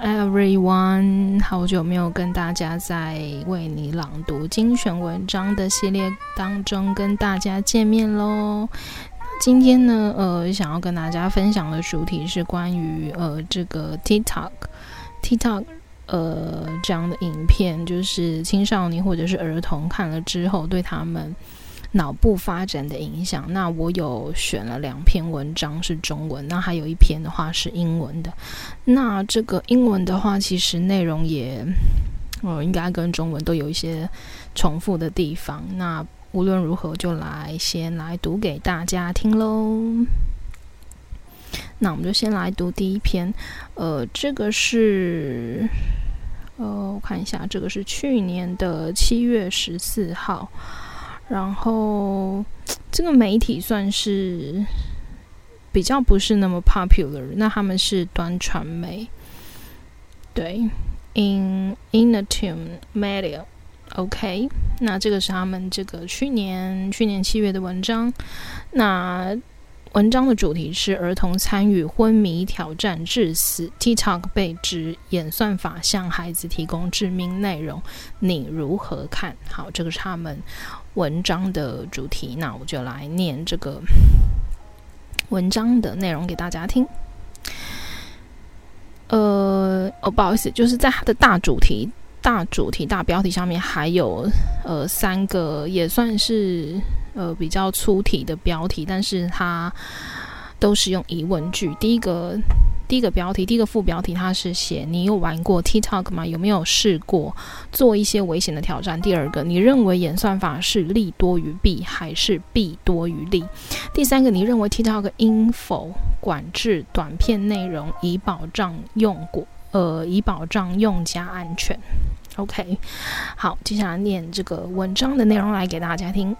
everyone，好久没有跟大家在为你朗读精选文章的系列当中跟大家见面喽。今天呢，呃，想要跟大家分享的主题是关于呃这个 TikTok，TikTok，呃这样的影片，就是青少年或者是儿童看了之后对他们。脑部发展的影响。那我有选了两篇文章是中文，那还有一篇的话是英文的。那这个英文的话，其实内容也，呃，应该跟中文都有一些重复的地方。那无论如何，就来先来读给大家听喽。那我们就先来读第一篇，呃，这个是，呃，我看一下，这个是去年的七月十四号。然后，这个媒体算是比较不是那么 popular，那他们是端传媒，对，In Inatune Media，OK，那这个是他们这个去年去年七月的文章，那。文章的主题是儿童参与昏迷挑战致死，TikTok 被指演算法向孩子提供致命内容，你如何看？好，这个是他们文章的主题。那我就来念这个 文章的内容给大家听。呃，哦，不好意思，就是在它的大主题、大主题、大标题上面还有呃三个，也算是。呃，比较粗体的标题，但是它都是用疑问句。第一个，第一个标题，第一个副标题，它是写你有玩过 TikTok 吗？有没有试过做一些危险的挑战？第二个，你认为演算法是利多于弊，还是弊多于利？第三个，你认为 TikTok 应否管制短片内容，以保障用过呃，以保障用家安全？OK，好，接下来念这个文章的内容来给大家听。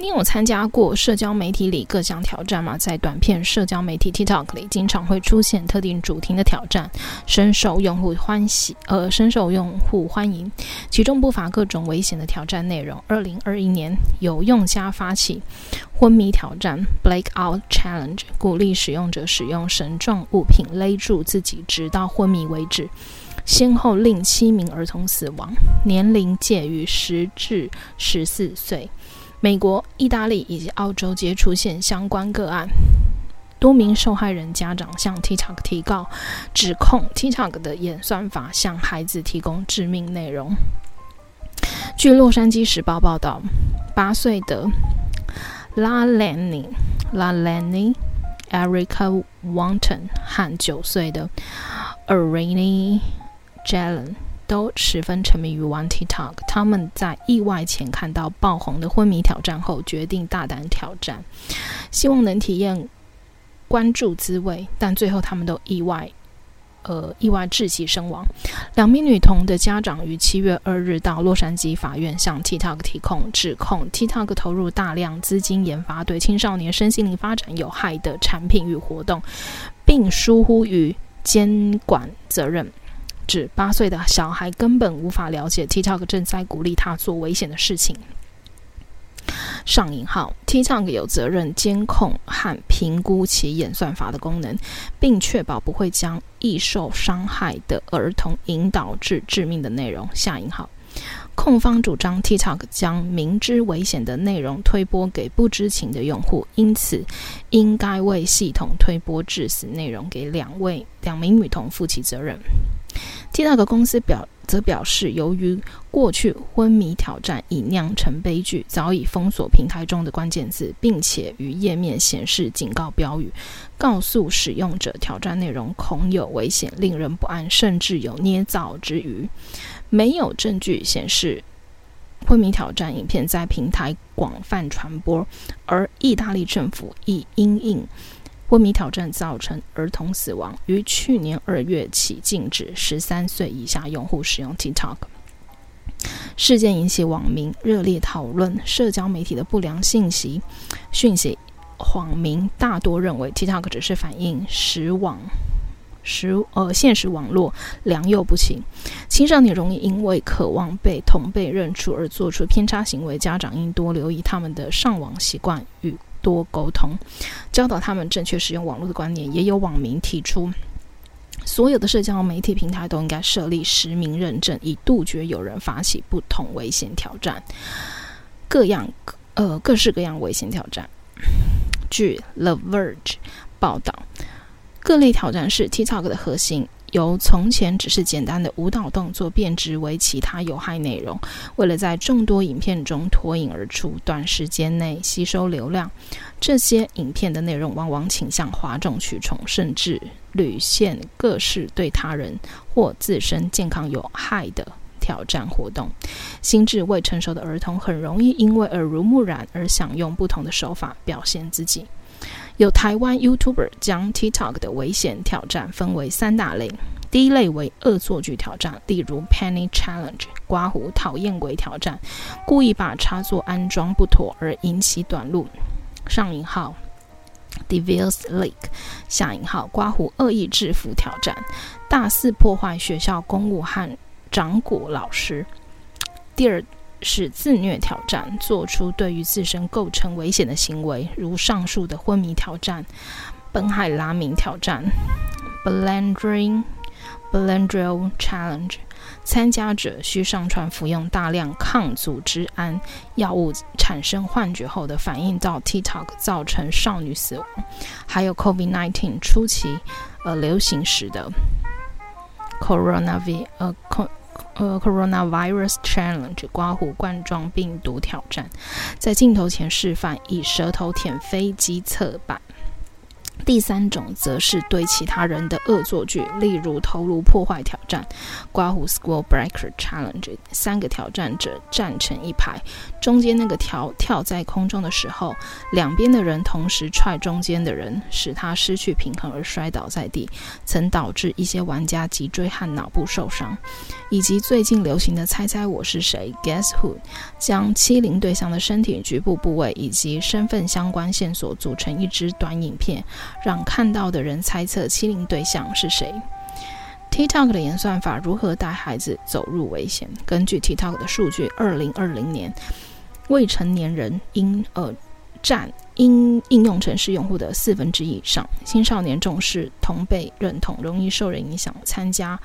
你有参加过社交媒体里各项挑战吗？在短片社交媒体 TikTok 里，经常会出现特定主题的挑战，深受用户欢喜，呃，深受用户欢迎。其中不乏各种危险的挑战内容。二零二一年，有用家发起昏迷挑战 （Blackout Challenge），鼓励使用者使用绳状物品勒住自己，直到昏迷为止，先后令七名儿童死亡，年龄介于十至十四岁。美国、意大利以及澳洲皆出现相关个案，多名受害人家长向 TikTok 提告，指控 TikTok 的演算法向孩子提供致命内容。据《洛杉矶时报》报道，八岁的 Lalani Lalani Erica Wanton 和九岁的 Arini Jalen 都十分沉迷于玩 TikTok。他们在意外前看到爆红的昏迷挑战后，决定大胆挑战，希望能体验关注滋味。但最后，他们都意外，呃，意外窒息身亡。两名女童的家长于七月二日到洛杉矶法院向 TikTok 提控，指控 TikTok 投入大量资金研发对青少年身心灵发展有害的产品与活动，并疏忽于监管责任。指八岁的小孩根本无法了解 TikTok 正在鼓励他做危险的事情。上引号，TikTok 有责任监控和评估其演算法的功能，并确保不会将易受伤害的儿童引导至致命的内容。下引号，控方主张 TikTok 将明知危险的内容推播给不知情的用户，因此应该为系统推播致死内容给两位两名女童负起责任。TikTok 公司表则表示，由于过去昏迷挑战已酿成悲剧，早已封锁平台中的关键字，并且于页面显示警告标语，告诉使用者挑战内容恐有危险、令人不安，甚至有捏造之虞。没有证据显示昏迷挑战影片在平台广泛传播，而意大利政府亦因应。昏迷挑战造成儿童死亡，于去年二月起禁止十三岁以下用户使用 TikTok。事件引起网民热烈讨论，社交媒体的不良信息讯息，网民大多认为 TikTok 只是反映实网实呃现实网络良莠不齐，青少年容易因为渴望被同辈认出而做出偏差行为，家长应多留意他们的上网习惯与。多沟通，教导他们正确使用网络的观念。也有网民提出，所有的社交媒体平台都应该设立实名认证，以杜绝有人发起不同危险挑战，各样呃各式各样危险挑战。据 The Verge 报道，各类挑战是 TikTok 的核心。由从前只是简单的舞蹈动作变质为其他有害内容，为了在众多影片中脱颖而出，短时间内吸收流量，这些影片的内容往往倾向哗众取宠，甚至屡现各式对他人或自身健康有害的挑战活动。心智未成熟的儿童很容易因为耳濡目染而想用不同的手法表现自己。有台湾 YouTuber 将 TikTok 的危险挑战分为三大类。第一类为恶作剧挑战，例如 Penny Challenge（ 刮胡讨厌鬼挑战），故意把插座安装不妥而引起短路；上引号 ），Devils Lake（ 下引号刮胡恶意制服挑战），大肆破坏学校公务和掌鼓老师。第二。是自虐挑战，做出对于自身构成危险的行为，如上述的昏迷挑战、本海拉明挑战 （Benadryl Benadryl Challenge）。参加者需上传服用大量抗组织胺药物产生幻觉后的反应到 TikTok，造成少女死亡。还有 COVID-19 初期呃流行时的 Coronavirus 呃。呃，Coronavirus Challenge 刮胡冠状病毒挑战，在镜头前示范以舌头舔飞机侧板。第三种则是对其他人的恶作剧，例如头颅破坏挑战、刮胡 school breaker challenge）。三个挑战者站成一排，中间那个条跳在空中的时候，两边的人同时踹中间的人，使他失去平衡而摔倒在地，曾导致一些玩家脊椎和脑部受伤。以及最近流行的“猜猜我是谁 ”（Guess Who），将欺凌对象的身体局部部位以及身份相关线索组成一支短影片。让看到的人猜测欺凌对象是谁。TikTok 的演算法如何带孩子走入危险？根据 TikTok 的数据，二零二零年未成年人应呃占应应用程式用户的四分之一以上。青少年重视同辈认同，容易受人影响，参加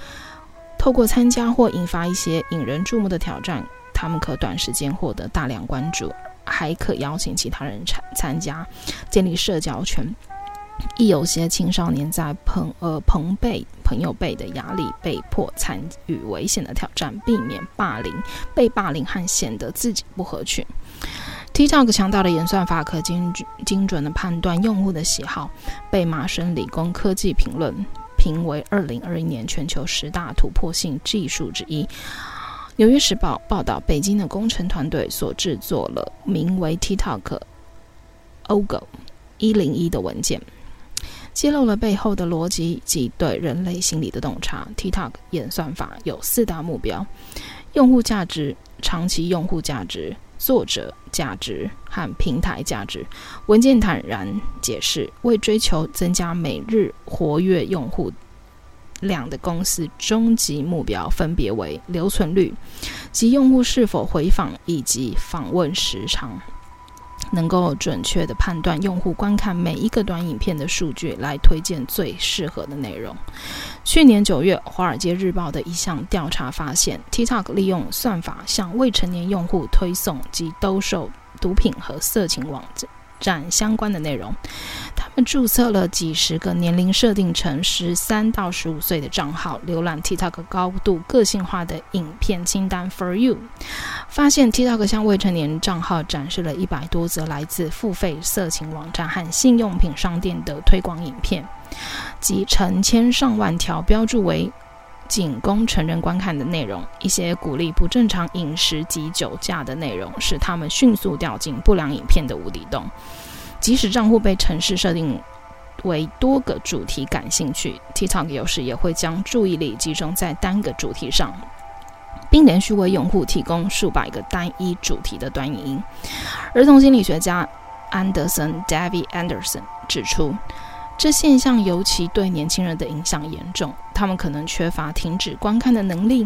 透过参加或引发一些引人注目的挑战，他们可短时间获得大量关注，还可邀请其他人参参加，建立社交圈。亦有些青少年在朋呃朋辈朋友辈的压力，被迫参与危险的挑战，避免霸凌、被霸凌和显得自己不合群。TikTok 强大的演算法可精精准的判断用户的喜好，被麻省理工科技评论评为二零二一年全球十大突破性技术之一。纽约时报报道，北京的工程团队所制作了名为 TikTok Algo 一零一的文件。揭露了背后的逻辑及对人类心理的洞察。TikTok 演算法有四大目标：用户价值、长期用户价值、作者价值和平台价值。文件坦然解释，为追求增加每日活跃用户量的公司终极目标分别为留存率及用户是否回访以及访问时长。能够准确地判断用户观看每一个短影片的数据，来推荐最适合的内容。去年九月，《华尔街日报》的一项调查发现，TikTok 利用算法向未成年用户推送及兜售毒品和色情网站。展相关的内容，他们注册了几十个年龄设定成十三到十五岁的账号，浏览 TikTok 高度个性化的影片清单 For You，发现 TikTok 向未成年账号展示了一百多则来自付费色情网站和性用品商店的推广影片，及成千上万条标注为仅供成人观看的内容，一些鼓励不正常饮食及酒驾的内容，使他们迅速掉进不良影片的无底洞。即使账户被程式设定为多个主题感兴趣，TikTok 有时也会将注意力集中在单个主题上，并连续为用户提供数百个单一主题的短影音。儿童心理学家安德森 （David Anderson） 指出。这现象尤其对年轻人的影响严重，他们可能缺乏停止观看的能力，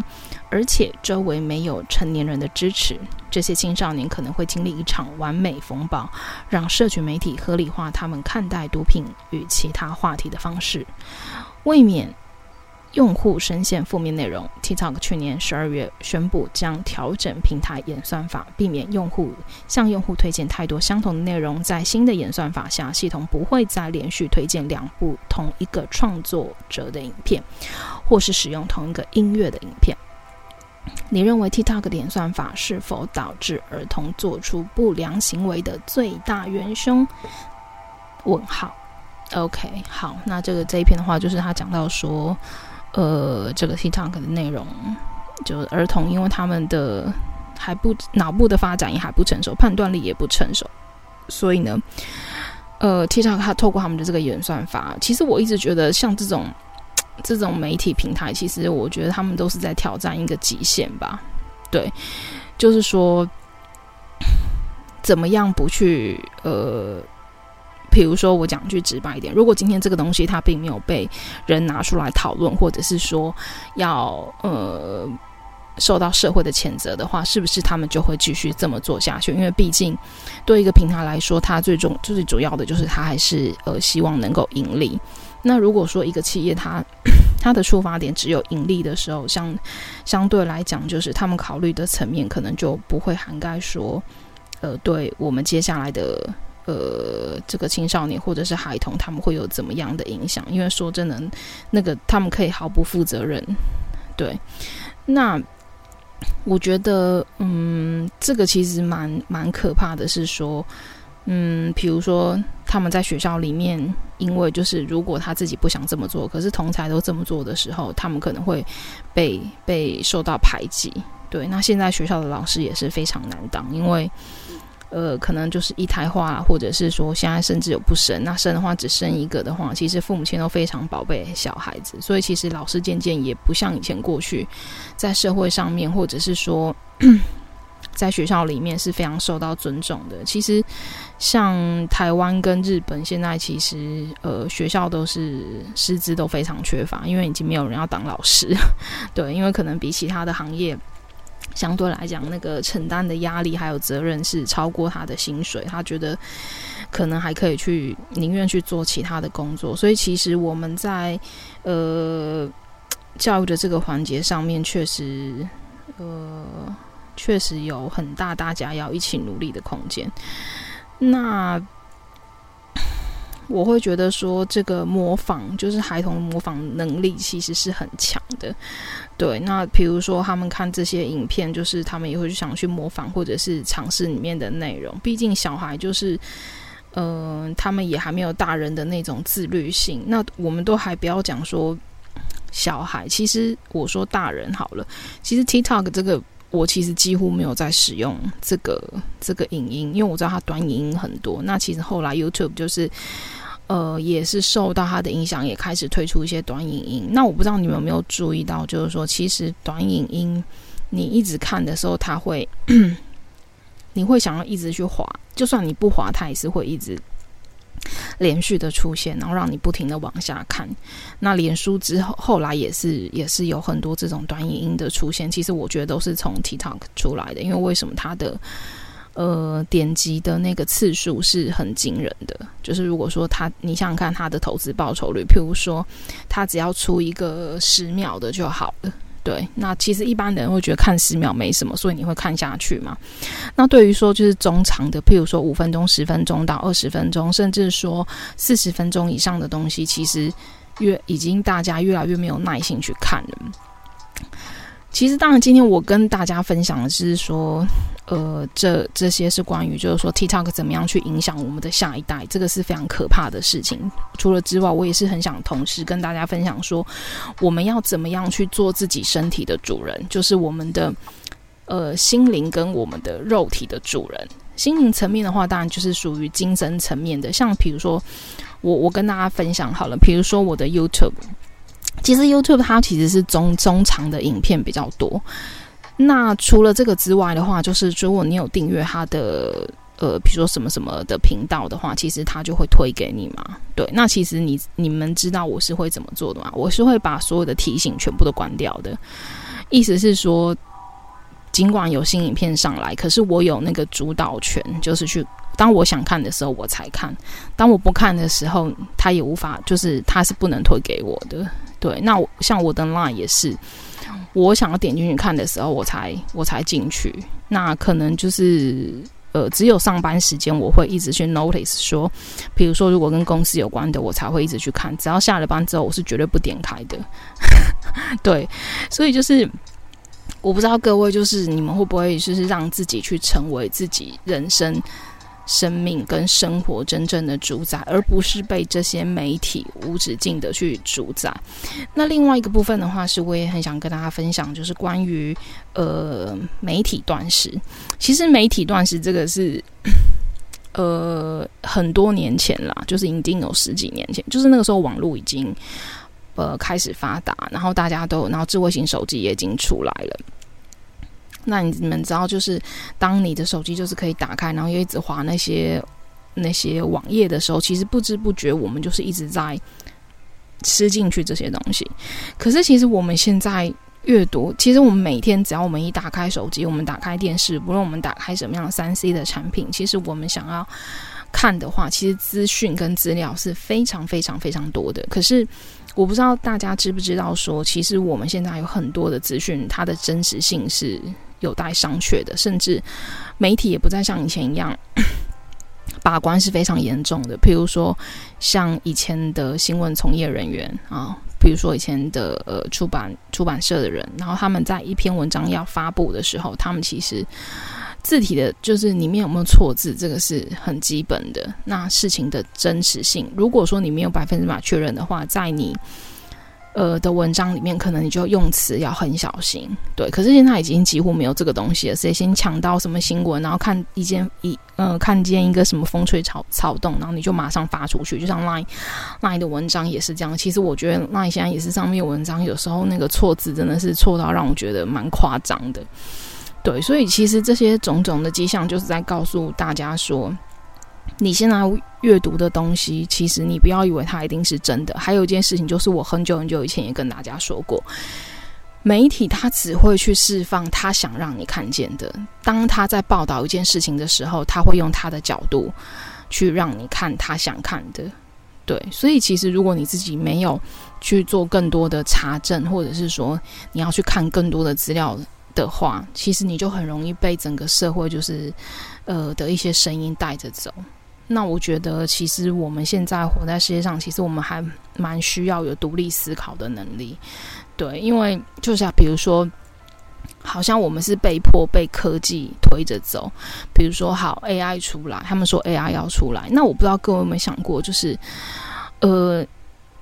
而且周围没有成年人的支持。这些青少年可能会经历一场完美风暴，让社群媒体合理化他们看待毒品与其他话题的方式，未免用户深陷负面内容，TikTok 去年十二月宣布将调整平台演算法，避免用户向用户推荐太多相同的内容。在新的演算法下，系统不会再连续推荐两部同一个创作者的影片，或是使用同一个音乐的影片。你认为 TikTok 的演算法是否导致儿童做出不良行为的最大元凶？问号。OK，好，那这个这一篇的话，就是他讲到说。呃，这个 TikTok 的内容，就儿童，因为他们的还不脑部的发展也还不成熟，判断力也不成熟，所以呢，呃，TikTok 它透过他们的这个演算法，其实我一直觉得像这种这种媒体平台，其实我觉得他们都是在挑战一个极限吧。对，就是说，怎么样不去呃。比如说，我讲句直白一点，如果今天这个东西它并没有被人拿出来讨论，或者是说要呃受到社会的谴责的话，是不是他们就会继续这么做下去？因为毕竟对一个平台来说，它最重最主要的就是它还是呃希望能够盈利。那如果说一个企业它 它的出发点只有盈利的时候，相相对来讲，就是他们考虑的层面可能就不会涵盖说呃对我们接下来的。呃，这个青少年或者是孩童，他们会有怎么样的影响？因为说真的，那个他们可以毫不负责任。对，那我觉得，嗯，这个其实蛮蛮可怕的，是说，嗯，比如说他们在学校里面，因为就是如果他自己不想这么做，可是同才都这么做的时候，他们可能会被被受到排挤。对，那现在学校的老师也是非常难当，因为。呃，可能就是一胎化，或者是说现在甚至有不生，那生的话只生一个的话，其实父母亲都非常宝贝小孩子，所以其实老师渐渐也不像以前过去，在社会上面或者是说在学校里面是非常受到尊重的。其实像台湾跟日本现在其实呃学校都是师资都非常缺乏，因为已经没有人要当老师，对，因为可能比其他的行业。相对来讲，那个承担的压力还有责任是超过他的薪水，他觉得可能还可以去宁愿去做其他的工作。所以，其实我们在呃教育的这个环节上面，确实呃确实有很大大家要一起努力的空间。那。我会觉得说，这个模仿就是孩童模仿能力其实是很强的。对，那比如说他们看这些影片，就是他们也会想去模仿，或者是尝试里面的内容。毕竟小孩就是，嗯、他们也还没有大人的那种自律性。那我们都还不要讲说小孩，其实我说大人好了，其实 TikTok 这个。我其实几乎没有在使用这个这个影音，因为我知道它短影音很多。那其实后来 YouTube 就是，呃，也是受到它的影响，也开始推出一些短影音。那我不知道你们有没有注意到，就是说，其实短影音你一直看的时候，它会，你会想要一直去滑，就算你不滑，它也是会一直。连续的出现，然后让你不停的往下看。那脸书之后后来也是也是有很多这种短影音的出现。其实我觉得都是从 TikTok 出来的，因为为什么它的呃点击的那个次数是很惊人的？就是如果说它，你想想看它的投资报酬率，譬如说它只要出一个十秒的就好了。对，那其实一般人会觉得看十秒没什么，所以你会看下去嘛？那对于说就是中长的，譬如说五分钟、十分钟到二十分钟，甚至说四十分钟以上的东西，其实越已经大家越来越没有耐心去看了。其实，当然，今天我跟大家分享的是说，呃，这这些是关于，就是说，TikTok 怎么样去影响我们的下一代，这个是非常可怕的事情。除了之外，我也是很想同时跟大家分享说，我们要怎么样去做自己身体的主人，就是我们的呃心灵跟我们的肉体的主人。心灵层面的话，当然就是属于精神层面的，像比如说，我我跟大家分享好了，比如说我的 YouTube。其实 YouTube 它其实是中中长的影片比较多。那除了这个之外的话，就是如果你有订阅他的呃，比如说什么什么的频道的话，其实他就会推给你嘛。对，那其实你你们知道我是会怎么做的吗？我是会把所有的提醒全部都关掉的。意思是说，尽管有新影片上来，可是我有那个主导权，就是去当我想看的时候我才看，当我不看的时候，他也无法，就是他是不能推给我的。对，那我像我的 Line 也是，我想要点进去看的时候，我才我才进去。那可能就是呃，只有上班时间我会一直去 notice 说，比如说如果跟公司有关的，我才会一直去看。只要下了班之后，我是绝对不点开的。对，所以就是。我不知道各位就是你们会不会就是让自己去成为自己人生、生命跟生活真正的主宰，而不是被这些媒体无止境的去主宰。那另外一个部分的话，是我也很想跟大家分享，就是关于呃媒体断食。其实媒体断食这个是 呃很多年前啦，就是已经有十几年前，就是那个时候网络已经。呃，开始发达，然后大家都，然后智慧型手机也已经出来了。那你们知道，就是当你的手机就是可以打开，然后又一直滑那些那些网页的时候，其实不知不觉我们就是一直在吃进去这些东西。可是，其实我们现在阅读，其实我们每天只要我们一打开手机，我们打开电视，不论我们打开什么样的三 C 的产品，其实我们想要看的话，其实资讯跟资料是非常非常非常多的。可是。我不知道大家知不知道，说其实我们现在有很多的资讯，它的真实性是有待商榷的，甚至媒体也不再像以前一样把关是非常严重的。譬如说，像以前的新闻从业人员啊，比如说以前的呃出版出版社的人，然后他们在一篇文章要发布的时候，他们其实。字体的，就是里面有没有错字，这个是很基本的。那事情的真实性，如果说你没有百分之百确认的话，在你呃的文章里面，可能你就用词要很小心。对，可是现在已经几乎没有这个东西了。谁先抢到什么新闻，然后看一件一呃看见一个什么风吹草草动，然后你就马上发出去。就像 Line Line 的文章也是这样。其实我觉得 Line 现在也是上面文章，有时候那个错字真的是错到让我觉得蛮夸张的。对，所以其实这些种种的迹象，就是在告诉大家说，你现在阅读的东西，其实你不要以为它一定是真的。还有一件事情，就是我很久很久以前也跟大家说过，媒体它只会去释放他想让你看见的。当他在报道一件事情的时候，他会用他的角度去让你看他想看的。对，所以其实如果你自己没有去做更多的查证，或者是说你要去看更多的资料。的话，其实你就很容易被整个社会就是，呃的一些声音带着走。那我觉得，其实我们现在活在世界上，其实我们还蛮需要有独立思考的能力。对，因为就像比如说，好像我们是被迫被科技推着走。比如说，好 AI 出来，他们说 AI 要出来，那我不知道各位有没有想过，就是呃，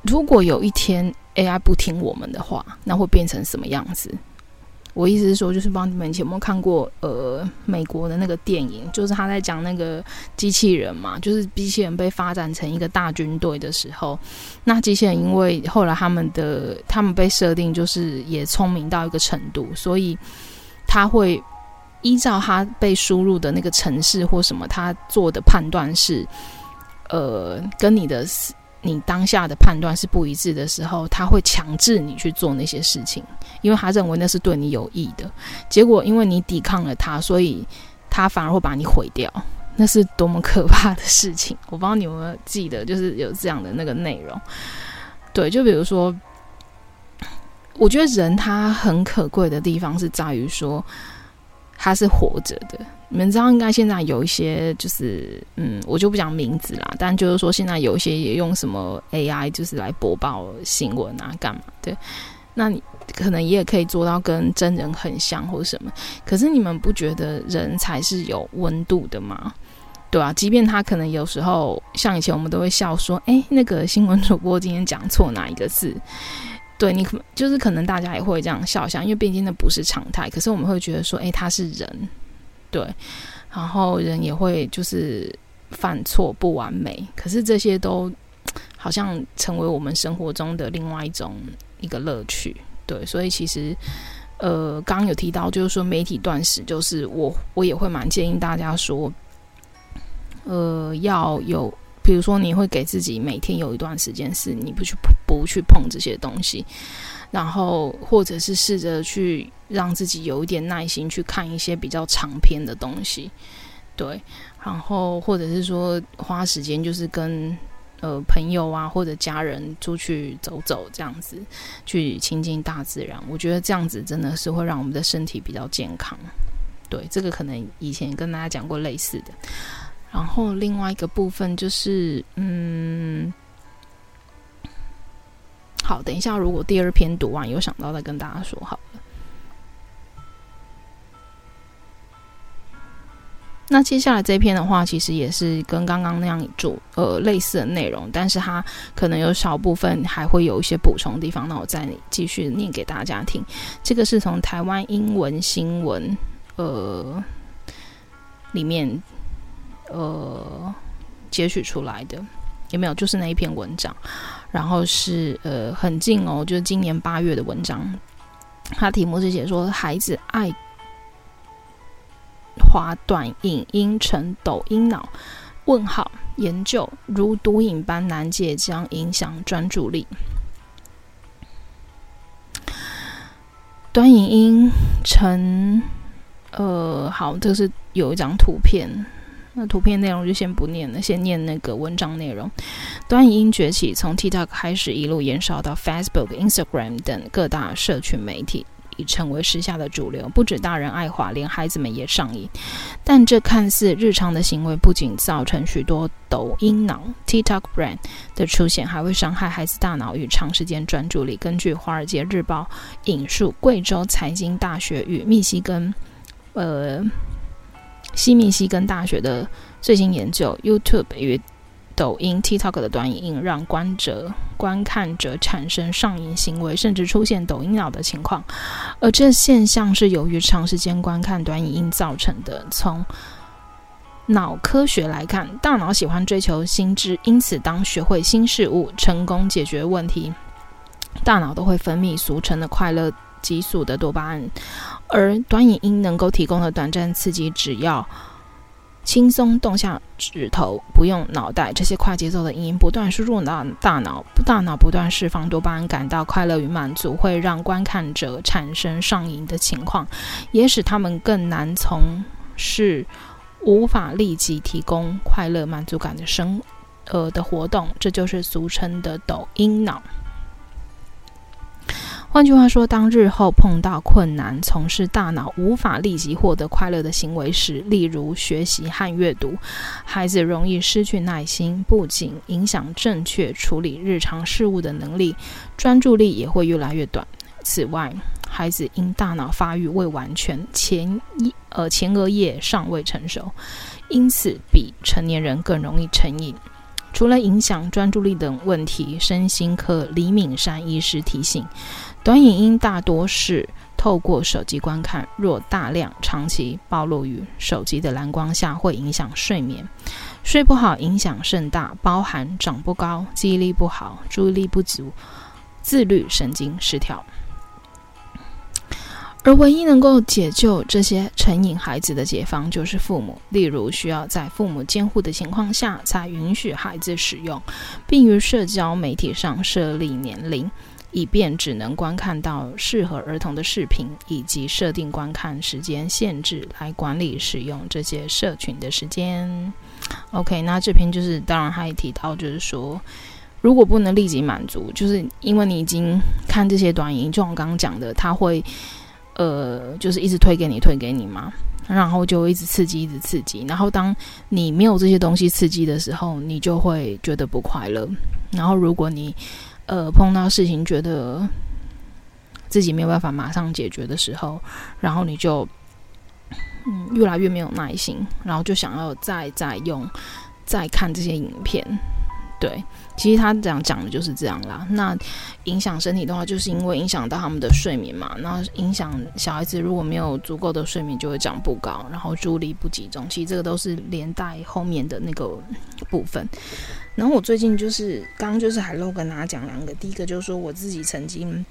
如果有一天 AI 不听我们的话，那会变成什么样子？我意思是说，就是帮你们以前有没有看过呃美国的那个电影，就是他在讲那个机器人嘛，就是机器人被发展成一个大军队的时候，那机器人因为后来他们的他们被设定就是也聪明到一个程度，所以他会依照他被输入的那个城市或什么，他做的判断是呃跟你的。你当下的判断是不一致的时候，他会强制你去做那些事情，因为他认为那是对你有益的。结果因为你抵抗了他，所以他反而会把你毁掉。那是多么可怕的事情！我不知道你有没有记得，就是有这样的那个内容。对，就比如说，我觉得人他很可贵的地方是在于说，他是活着的。你们知道，应该现在有一些就是，嗯，我就不讲名字啦。但就是说，现在有一些也用什么 AI，就是来播报新闻啊，干嘛对？那你可能也可以做到跟真人很像，或者什么。可是你们不觉得人才是有温度的吗？对啊，即便他可能有时候，像以前我们都会笑说，哎，那个新闻主播今天讲错哪一个字？对你可就是可能大家也会这样笑笑，因为毕竟那不是常态。可是我们会觉得说，哎，他是人。对，然后人也会就是犯错不完美，可是这些都好像成为我们生活中的另外一种一个乐趣。对，所以其实呃，刚刚有提到，就是说媒体断食，就是我我也会蛮建议大家说，呃，要有，比如说你会给自己每天有一段时间是你不去不不去碰这些东西，然后或者是试着去让自己有一点耐心去看一些比较长篇的东西，对，然后或者是说花时间就是跟呃朋友啊或者家人出去走走，这样子去亲近大自然，我觉得这样子真的是会让我们的身体比较健康。对，这个可能以前跟大家讲过类似的。然后另外一个部分就是，嗯，好，等一下，如果第二篇读完有想到再跟大家说好了。那接下来这篇的话，其实也是跟刚刚那样做呃类似的内容，但是它可能有少部分还会有一些补充地方。那我再继续念给大家听。这个是从台湾英文新闻。呃，里面呃截取出来的有没有？就是那一篇文章，然后是呃很近哦，就是今年八月的文章。它题目是写说孩子爱滑短影音成抖音脑？问号研究如毒瘾般难戒，将影响专注力。短影音成。呃，好，这是有一张图片，那图片内容就先不念了，先念那个文章内容。短影音崛起，从 TikTok 开始，一路延烧到 Facebook、Instagram 等各大社群媒体，已成为时下的主流。不止大人爱滑，连孩子们也上瘾。但这看似日常的行为，不仅造成许多抖音脑 （TikTok brain） 的出现，还会伤害孩子大脑与长时间专注力。根据《华尔街日报》引述贵州财经大学与密西根。呃，西密西根大学的最新研究，YouTube 与抖音、TikTok 的短影音让观者、观看者产生上瘾行为，甚至出现抖音脑的情况。而这现象是由于长时间观看短影音造成的。从脑科学来看，大脑喜欢追求新知，因此当学会新事物、成功解决问题，大脑都会分泌俗称的快乐激素的多巴胺。而短影音能够提供的短暂刺激，只要轻松动下指头，不用脑袋，这些快节奏的影音不断输入到大脑，大脑不断释放多巴胺，感到快乐与满足，会让观看者产生上瘾的情况，也使他们更难从事无法立即提供快乐满足感的生呃的活动，这就是俗称的抖音脑。换句话说，当日后碰到困难，从事大脑无法立即获得快乐的行为时，例如学习和阅读，孩子容易失去耐心，不仅影响正确处理日常事务的能力，专注力也会越来越短。此外，孩子因大脑发育未完全，前一呃前额叶尚未成熟，因此比成年人更容易成瘾。除了影响专注力等问题，身心科李敏山医师提醒。短影音大多是透过手机观看，若大量长期暴露于手机的蓝光下，会影响睡眠。睡不好影响甚大，包含长不高、记忆力不好、注意力不足、自律神经失调。而唯一能够解救这些成瘾孩子的解方，就是父母。例如，需要在父母监护的情况下，才允许孩子使用，并于社交媒体上设立年龄。以便只能观看到适合儿童的视频，以及设定观看时间限制来管理使用这些社群的时间。OK，那这篇就是当然他也提到，就是说如果不能立即满足，就是因为你已经看这些短影，就像我刚刚讲的，他会呃就是一直推给你推给你嘛，然后就一直刺激一直刺激，然后当你没有这些东西刺激的时候，你就会觉得不快乐。然后如果你呃，碰到事情觉得自己没有办法马上解决的时候，然后你就嗯越来越没有耐心，然后就想要再再用再看这些影片。对，其实他这样讲的就是这样啦。那影响身体的话，就是因为影响到他们的睡眠嘛。那影响小孩子如果没有足够的睡眠，就会长不高，然后注意力不集中。其实这个都是连带后面的那个部分。然后我最近就是刚刚就是还漏跟大家讲两个，第一个就是说我自己曾经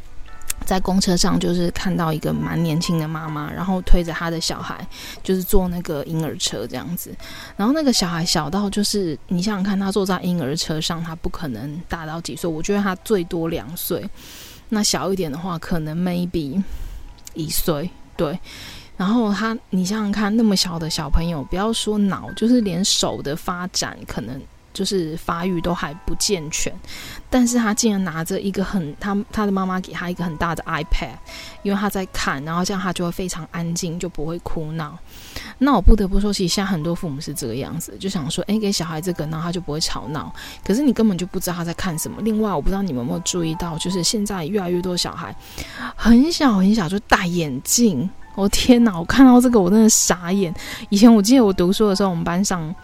在公车上，就是看到一个蛮年轻的妈妈，然后推着她的小孩，就是坐那个婴儿车这样子。然后那个小孩小到，就是你想想看，他坐在婴儿车上，他不可能大到几岁？我觉得他最多两岁。那小一点的话，可能 maybe 一岁。对。然后他，你想想看，那么小的小朋友，不要说脑，就是连手的发展可能。就是发育都还不健全，但是他竟然拿着一个很他他的妈妈给他一个很大的 iPad，因为他在看，然后这样他就会非常安静，就不会哭闹。那我不得不说，其实现在很多父母是这个样子，就想说，诶，给小孩这个，然后他就不会吵闹。可是你根本就不知道他在看什么。另外，我不知道你们有没有注意到，就是现在越来越多小孩很小很小就戴眼镜。我天哪！我看到这个我真的傻眼。以前我记得我读书的时候，我们班上。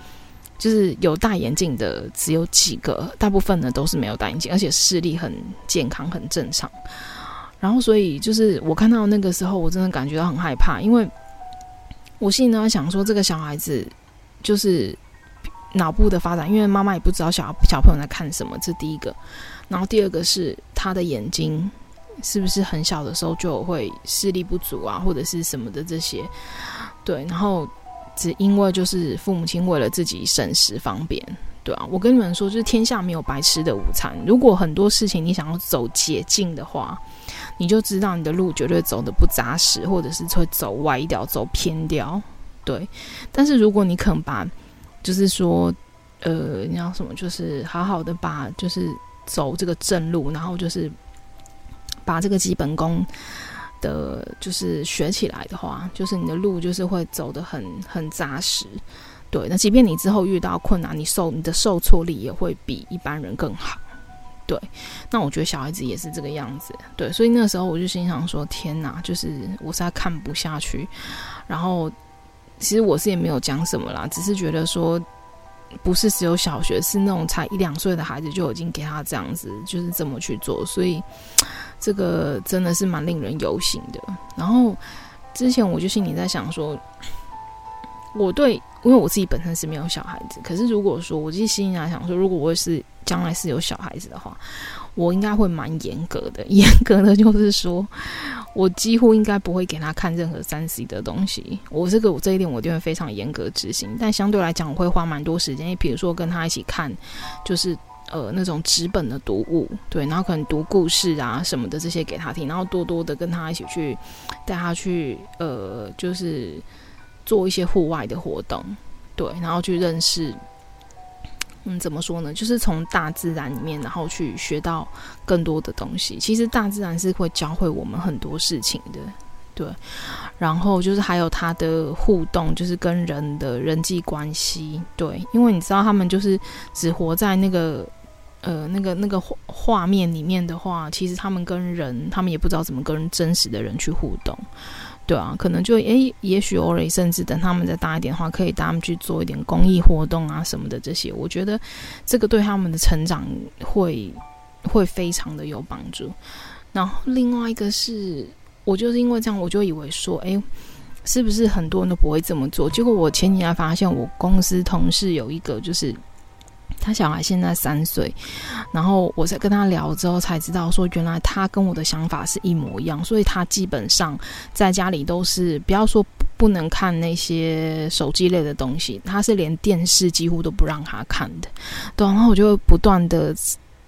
就是有戴眼镜的只有几个，大部分呢都是没有戴眼镜，而且视力很健康，很正常。然后，所以就是我看到那个时候，我真的感觉到很害怕，因为我心里呢想说，这个小孩子就是脑部的发展，因为妈妈也不知道小小朋友在看什么，这第一个。然后第二个是他的眼睛是不是很小的时候就会视力不足啊，或者是什么的这些。对，然后。只因为就是父母亲为了自己省时方便，对啊，我跟你们说，就是天下没有白吃的午餐。如果很多事情你想要走捷径的话，你就知道你的路绝对走得不扎实，或者是会走歪掉、走偏掉。对，但是如果你肯把，就是说，呃，你要什么，就是好好的把，就是走这个正路，然后就是把这个基本功。的，就是学起来的话，就是你的路就是会走得很很扎实，对。那即便你之后遇到困难，你受你的受挫力也会比一般人更好，对。那我觉得小孩子也是这个样子，对。所以那时候我就心想说：天哪，就是我实在看不下去。然后其实我是也没有讲什么啦，只是觉得说。不是只有小学，是那种才一两岁的孩子就已经给他这样子，就是这么去做，所以这个真的是蛮令人忧心的。然后之前我就心里在想说，我对，因为我自己本身是没有小孩子，可是如果说我自己心里在想说，如果我是将来是有小孩子的话，我应该会蛮严格的，严格的就是说。我几乎应该不会给他看任何三 C 的东西，我这个我这一点我就会非常严格执行。但相对来讲，我会花蛮多时间，比如说跟他一起看，就是呃那种纸本的读物，对，然后可能读故事啊什么的这些给他听，然后多多的跟他一起去带他去呃就是做一些户外的活动，对，然后去认识。嗯，怎么说呢？就是从大自然里面，然后去学到更多的东西。其实大自然是会教会我们很多事情的，对。然后就是还有他的互动，就是跟人的人际关系，对。因为你知道，他们就是只活在那个呃那个那个画画面里面的话，其实他们跟人，他们也不知道怎么跟真实的人去互动。对啊，可能就诶，也许偶尔甚至等他们再大一点的话，可以带他们去做一点公益活动啊什么的这些。我觉得这个对他们的成长会会非常的有帮助。然后另外一个是，我就是因为这样，我就以为说，诶，是不是很多人都不会这么做？结果我前几天发现，我公司同事有一个就是。他小孩现在三岁，然后我在跟他聊之后才知道，说原来他跟我的想法是一模一样，所以他基本上在家里都是不要说不能看那些手机类的东西，他是连电视几乎都不让他看的。对，然后我就不断的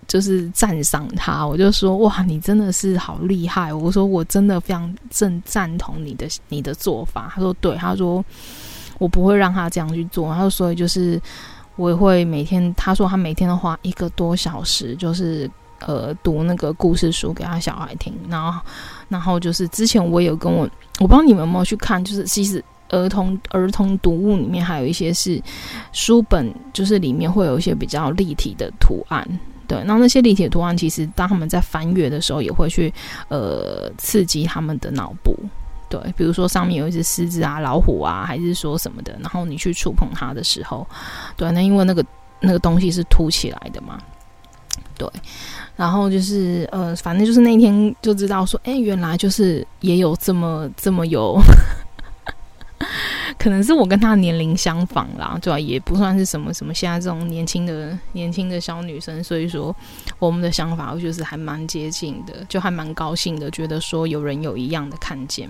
就是赞赏他，我就说哇，你真的是好厉害！我说我真的非常正赞同你的你的做法。他说对，他说我不会让他这样去做。他说所以就是。我也会每天，他说他每天都花一个多小时，就是呃读那个故事书给他小孩听，然后然后就是之前我有跟我，我不知道你们有没有去看，就是其实儿童儿童读物里面还有一些是书本，就是里面会有一些比较立体的图案，对，那那些立体图案其实当他们在翻阅的时候，也会去呃刺激他们的脑部。对，比如说上面有一只狮子啊、老虎啊，还是说什么的，然后你去触碰它的时候，对，那因为那个那个东西是凸起来的嘛，对，然后就是呃，反正就是那天就知道说，哎，原来就是也有这么这么有。可能是我跟她年龄相仿啦，对吧？也不算是什么什么现在这种年轻的年轻的小女生，所以说我们的想法就是还蛮接近的，就还蛮高兴的，觉得说有人有一样的看见。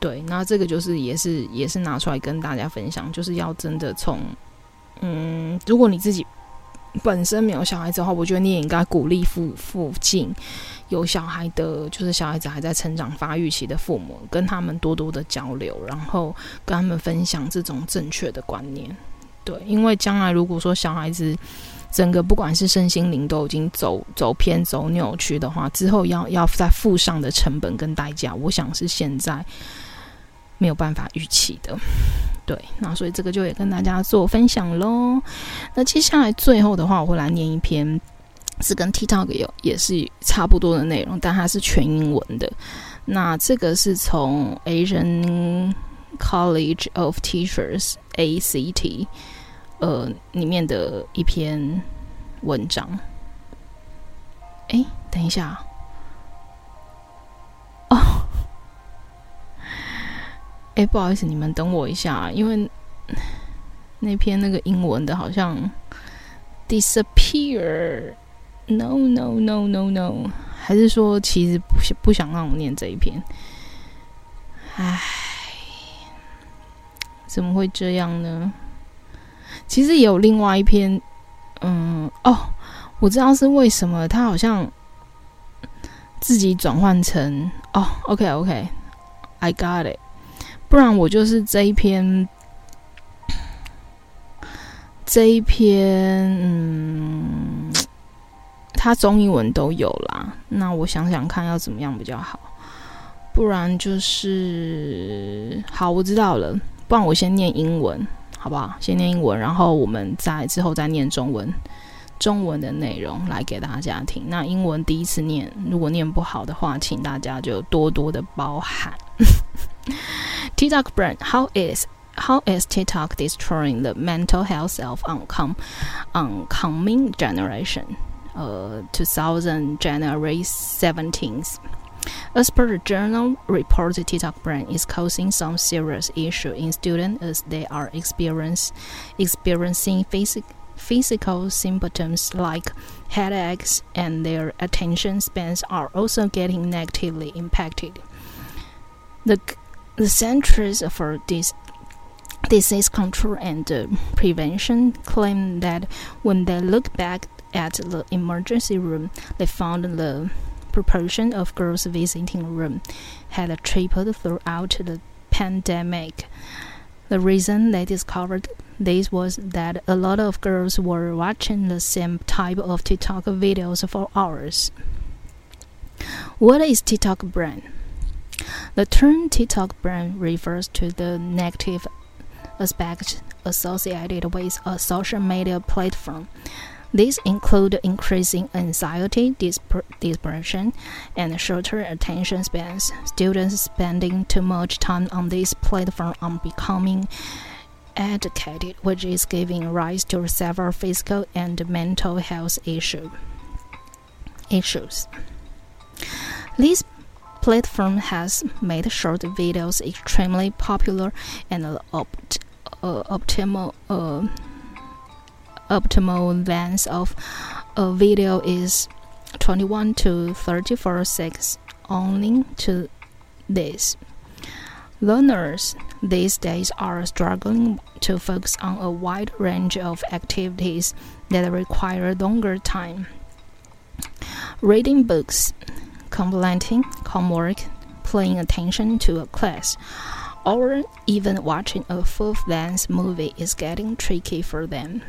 对，那这个就是也是也是拿出来跟大家分享，就是要真的从嗯，如果你自己本身没有小孩子的话，我觉得你也应该鼓励附附近有小孩的，就是小孩子还在成长发育期的父母，跟他们多多的交流，然后跟他们分享这种正确的观念。对，因为将来如果说小孩子整个不管是身心灵都已经走走偏走扭曲的话，之后要要再付上的成本跟代价，我想是现在。没有办法预期的，对，那所以这个就也跟大家做分享喽。那接下来最后的话，我会来念一篇，是跟 TikTok 有也是差不多的内容，但它是全英文的。那这个是从 Asian College of Teachers ACT 呃里面的一篇文章。哎，等一下哦。哎，不好意思，你们等我一下，因为那篇那个英文的好像 disappear。No no no no no，还是说其实不想不想让我念这一篇？哎，怎么会这样呢？其实也有另外一篇，嗯，哦，我知道是为什么，他好像自己转换成哦，OK OK，I got it。不然我就是这一篇，这一篇，嗯，它中英文都有啦。那我想想看要怎么样比较好。不然就是，好，我知道了。不然我先念英文，好不好？先念英文，然后我们再之后再念中文，中文的内容来给大家听。那英文第一次念，如果念不好的话，请大家就多多的包涵。TikTok brand, how is how is TikTok destroying the mental health of oncoming oncoming generation? Uh, 2000 January 17th. As per the journal report, the TikTok brand is causing some serious issue in students as they are experience, experiencing physic, physical symptoms like headaches and their attention spans are also getting negatively impacted. The the Centers for Dis Disease Control and uh, Prevention claim that when they look back at the emergency room, they found the proportion of girls visiting room had tripled throughout the pandemic. The reason they discovered this was that a lot of girls were watching the same type of TikTok videos for hours. What is TikTok brand? The term TikTok brand refers to the negative aspects associated with a social media platform. These include increasing anxiety, depression, and shorter attention spans. Students spending too much time on this platform are becoming educated, which is giving rise to several physical and mental health issue, issues. These platform has made short videos extremely popular and opt, uh, optimal uh, optimal length of a video is 21 to 34 seconds only to this. Learners these days are struggling to focus on a wide range of activities that require longer time. Reading books, completing homework, paying attention to a class, or even watching a full length movie is getting tricky for them.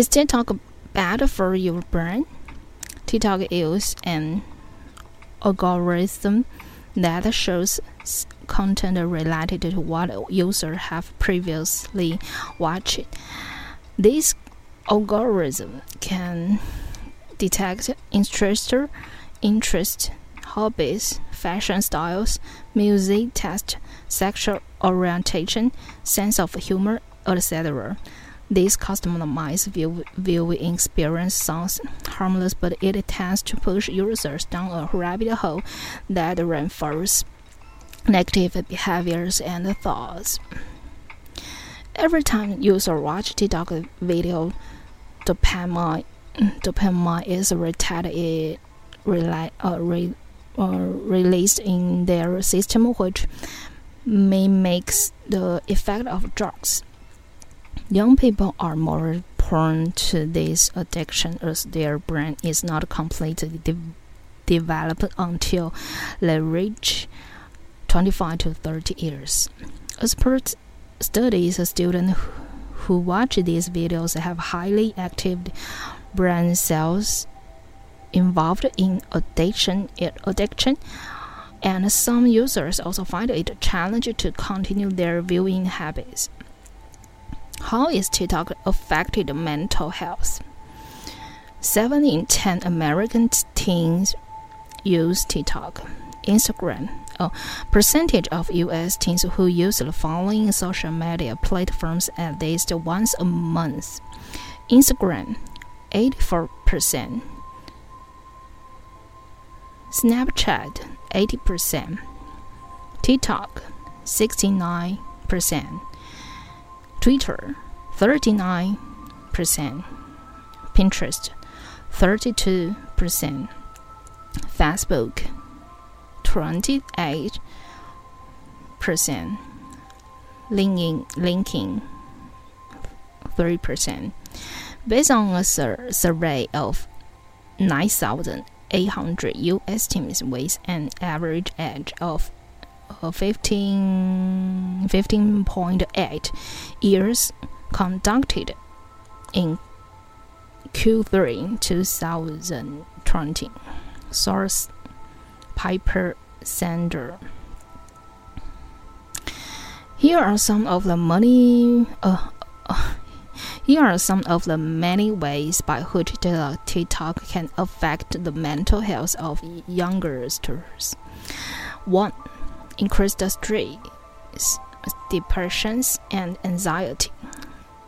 Is TikTok bad for your brain? TikTok uses an algorithm that shows content related to what users have previously watched. This algorithm can detect interest interests, hobbies, fashion styles, music taste, sexual orientation, sense of humor, etc. This customized view, viewing experience sounds harmless, but it tends to push users down a rabbit hole that reinforces negative behaviors and thoughts. Every time user watch TikTok video, dopamine dopamine is retated, rela- uh, re, uh, released in their system, which may mimics the effect of drugs. Young people are more prone to this addiction as their brain is not completely de- developed until they reach 25 to 30 years. As per studies, students who watch these videos have highly active brain cells involved in addiction, addiction, and some users also find it a challenge to continue their viewing habits. How is TikTok affected mental health? 7 in 10 American teens use TikTok. Instagram. Oh, percentage of US teens who use the following social media platforms at least once a month. Instagram, 84%. Snapchat, 80%. TikTok, 69%. Twitter 39%, Pinterest 32%, Facebook 28%, LinkedIn, LinkedIn 3%. Based on a sur survey of 9,800 US teams with an average age of 15, 15.8 years conducted in Q3 2020. Source Piper Sandler. Here are some of the money. Uh, here are some of the many ways by which the TikTok can affect the mental health of youngsters. One increased stress, depressions, and anxiety.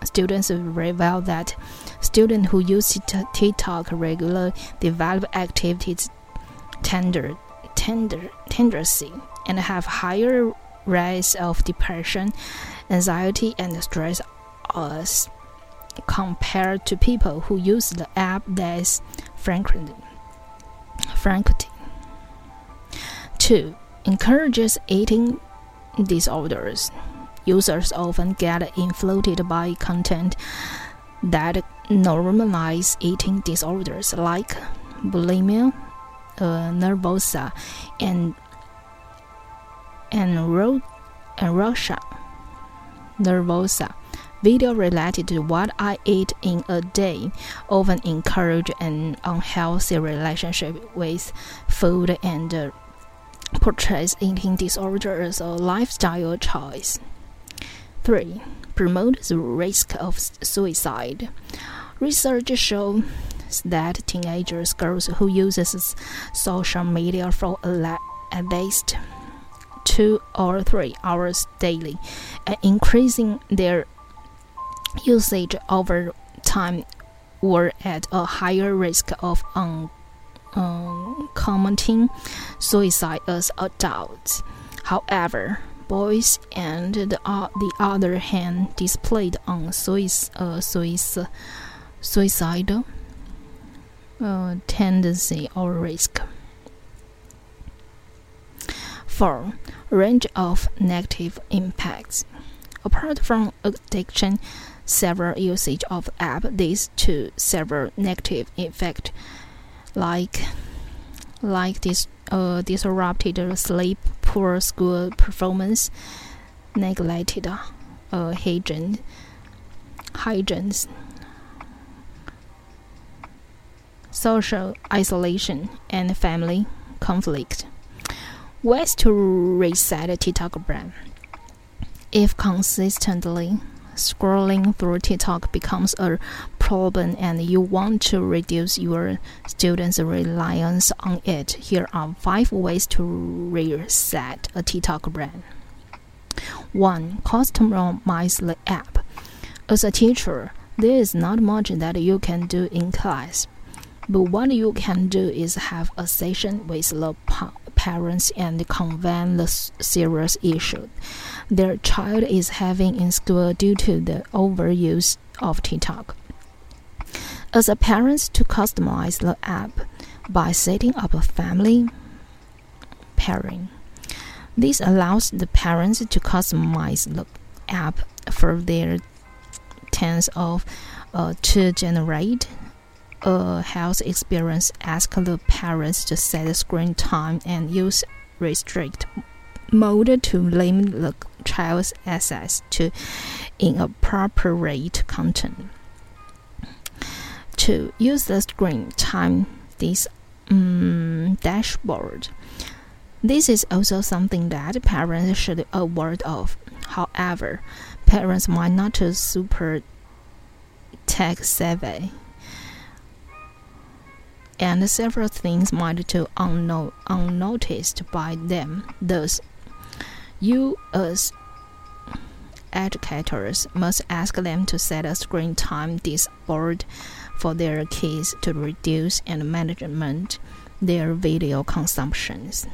Students reveal that students who use TikTok regularly develop activities tender, tender, tendency and have higher rates of depression, anxiety, and stress as compared to people who use the app less frequently. Frequently. Two, encourages eating disorders. Users often get inflated by content that normalize eating disorders like bulimia, uh, nervosa, and and anorexia nervosa. Video related to what I eat in a day often encourage an unhealthy relationship with food and uh, portrays eating disorder as a lifestyle choice. 3. Promote the risk of suicide. Research shows that teenagers girls who uses social media for at least two or three hours daily increasing their usage over time were at a higher risk of un um, commenting suicide as adults. However, boys and the, uh, the other hand displayed on suicide, uh, suicidal uh, tendency or risk. 4. Range of negative impacts. Apart from addiction, several usage of app leads to several negative effects like like this uh, disrupted sleep, poor school performance, neglected uh, hygiene, hygiene, social isolation, and family conflict. Ways to reset a TikTok brand. If consistently scrolling through TikTok becomes a problem and you want to reduce your students' reliance on it, here are five ways to reset a TikTok brand. 1. Customize the app. As a teacher, there is not much that you can do in class. But what you can do is have a session with the parents and convey the serious issue their child is having in school due to the overuse of TikTok. As a parent to customize the app by setting up a family pairing. This allows the parents to customize the app for their teens of uh, to generate a health experience. Ask the parents to set a screen time and use restrict mode to limit the child's access to inappropriate content. To use the screen time this um, dashboard. This is also something that parents should aware of. However, parents might not be super tech savvy, and several things might go unno- unnoticed by them. Thus, you as educators must ask them to set a screen time dashboard for their kids to reduce and management their video consumptions.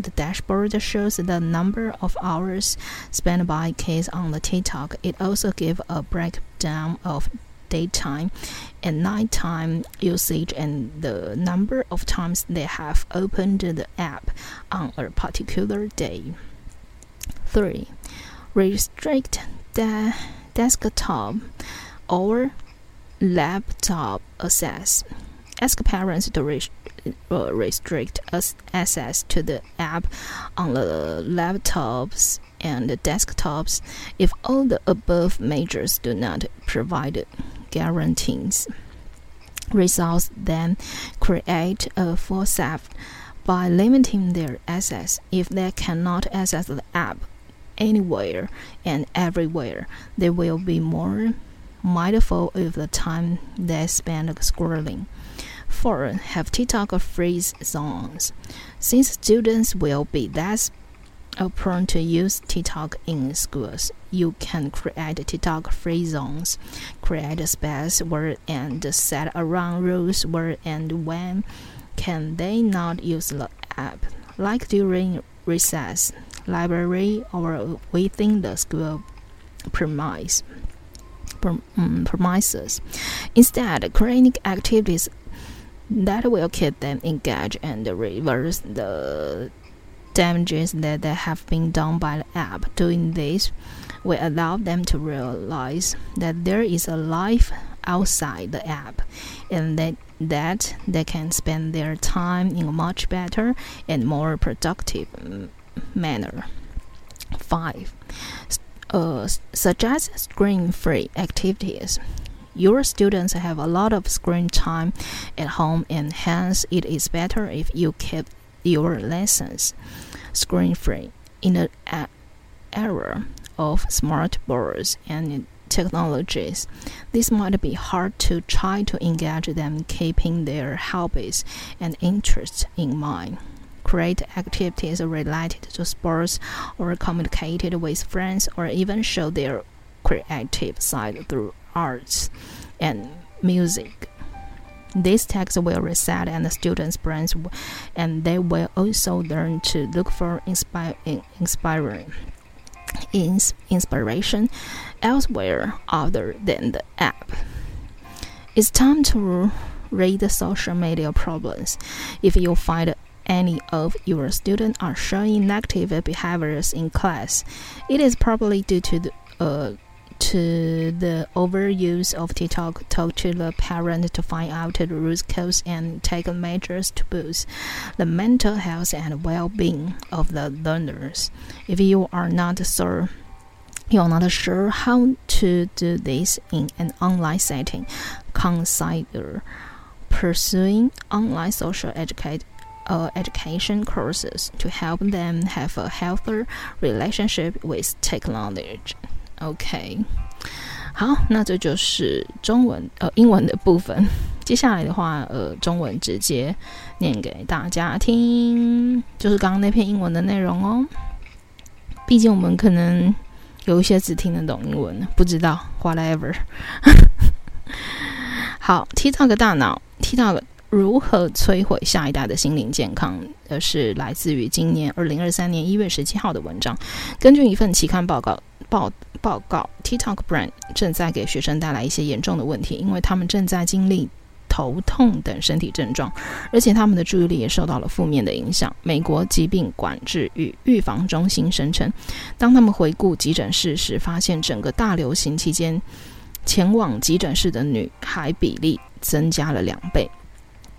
The dashboard shows the number of hours spent by kids on the TikTok. It also gives a breakdown of daytime and nighttime usage and the number of times they have opened the app on a particular day. 3. Restrict the desktop or laptop access. Ask parents to uh, restrict access to the app on the laptops and the desktops if all the above measures do not provide guarantees. Results then create a forceps by limiting their access if they cannot access the app anywhere and everywhere, they will be more mindful of the time they spend scrolling. 4. Have TikTok free zones. Since students will be less prone to use TikTok in schools, you can create TikTok free zones, create a space where and set around rules where and when can they not use the app, like during recess library or within the school premise, um, premises. Instead, creating activities that will keep them engaged and reverse the damages that have been done by the app. Doing this will allow them to realize that there is a life outside the app and that that they can spend their time in a much better and more productive manner. 5. Uh, suggest screen free activities. Your students have a lot of screen time at home, and hence it is better if you keep your lessons screen free. In the era of smart boards and technologies, this might be hard to try to engage them, keeping their hobbies and interests in mind create activities related to sports or communicated with friends or even show their creative side through arts and music. This text will reset and the students' brains, and they will also learn to look for inspire, inspiring inspiration elsewhere other than the app. It's time to read the social media problems. If you find any of your students are showing negative behaviors in class, it is probably due to the uh, to the overuse of TikTok. Talk to the parent to find out the root cause and take measures to boost the mental health and well-being of the learners. If you are not sure you're not sure how to do this in an online setting, consider pursuing online social education uh, education courses to help them have a healthier relationship with technology. OK，好，那这就是中文呃英文的部分。接下来的话，呃，中文直接念给大家听，就是刚刚那篇英文的内容哦。毕竟我们可能有一些只听得懂英文，不知道 whatever。好，TikTok 大脑，TikTok。如何摧毁下一代的心灵健康？而是来自于今年二零二三年一月十七号的文章。根据一份期刊报告报报告，TikTok Brand 正在给学生带来一些严重的问题，因为他们正在经历头痛等身体症状，而且他们的注意力也受到了负面的影响。美国疾病管制与预防中心声称，当他们回顾急诊室时，发现整个大流行期间前往急诊室的女孩比例增加了两倍。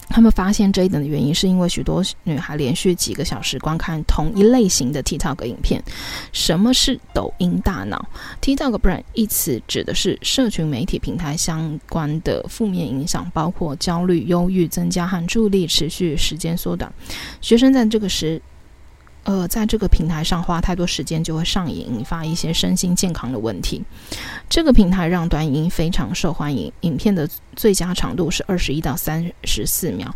他们发现这一点的原因，是因为许多女孩连续几个小时观看同一类型的 TikTok 影片。什么是抖音大脑？TikTok Brand 一词指的是社群媒体平台相关的负面影响，包括焦虑、忧郁增加和注意力持续时间缩短。学生在这个时。呃，在这个平台上花太多时间就会上瘾，引发一些身心健康的问题。这个平台让短影音非常受欢迎，影片的最佳长度是二十一到三十四秒，